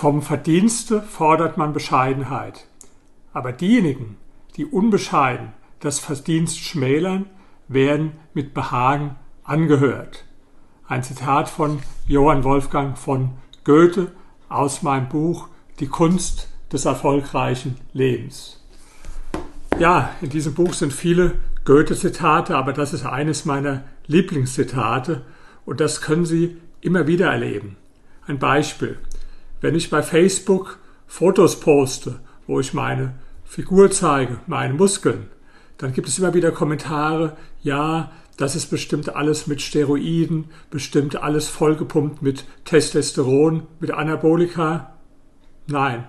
Vom Verdienste fordert man Bescheidenheit. Aber diejenigen, die unbescheiden das Verdienst schmälern, werden mit Behagen angehört. Ein Zitat von Johann Wolfgang von Goethe aus meinem Buch Die Kunst des erfolgreichen Lebens. Ja, in diesem Buch sind viele Goethe-Zitate, aber das ist eines meiner Lieblingszitate und das können Sie immer wieder erleben. Ein Beispiel. Wenn ich bei Facebook Fotos poste, wo ich meine Figur zeige, meine Muskeln, dann gibt es immer wieder Kommentare, ja, das ist bestimmt alles mit Steroiden, bestimmt alles vollgepumpt mit Testosteron, mit Anabolika. Nein,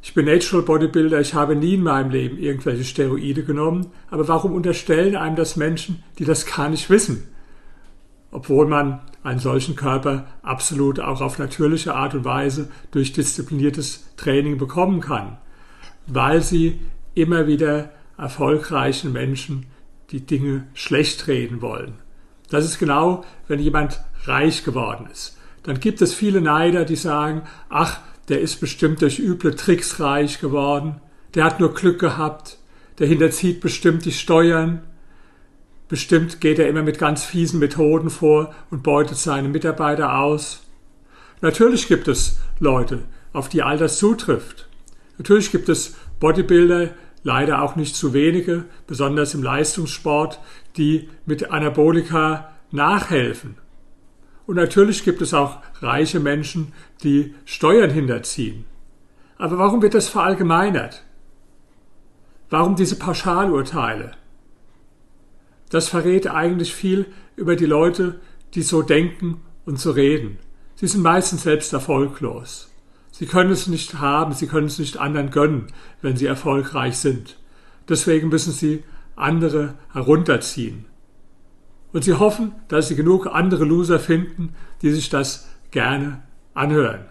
ich bin Natural Bodybuilder, ich habe nie in meinem Leben irgendwelche Steroide genommen, aber warum unterstellen einem das Menschen, die das gar nicht wissen? Obwohl man einen solchen Körper absolut auch auf natürliche Art und Weise durch diszipliniertes Training bekommen kann, weil sie immer wieder erfolgreichen Menschen die Dinge schlecht reden wollen. Das ist genau, wenn jemand reich geworden ist. Dann gibt es viele Neider, die sagen, ach, der ist bestimmt durch üble Tricks reich geworden, der hat nur Glück gehabt, der hinterzieht bestimmt die Steuern, bestimmt geht er immer mit ganz fiesen Methoden vor und beutet seine Mitarbeiter aus. Natürlich gibt es Leute, auf die all das zutrifft. Natürlich gibt es Bodybuilder, leider auch nicht zu wenige, besonders im Leistungssport, die mit Anabolika nachhelfen. Und natürlich gibt es auch reiche Menschen, die Steuern hinterziehen. Aber warum wird das verallgemeinert? Warum diese Pauschalurteile? Das verrät eigentlich viel über die Leute, die so denken und so reden. Sie sind meistens selbst erfolglos. Sie können es nicht haben, sie können es nicht anderen gönnen, wenn sie erfolgreich sind. Deswegen müssen sie andere herunterziehen. Und sie hoffen, dass sie genug andere Loser finden, die sich das gerne anhören.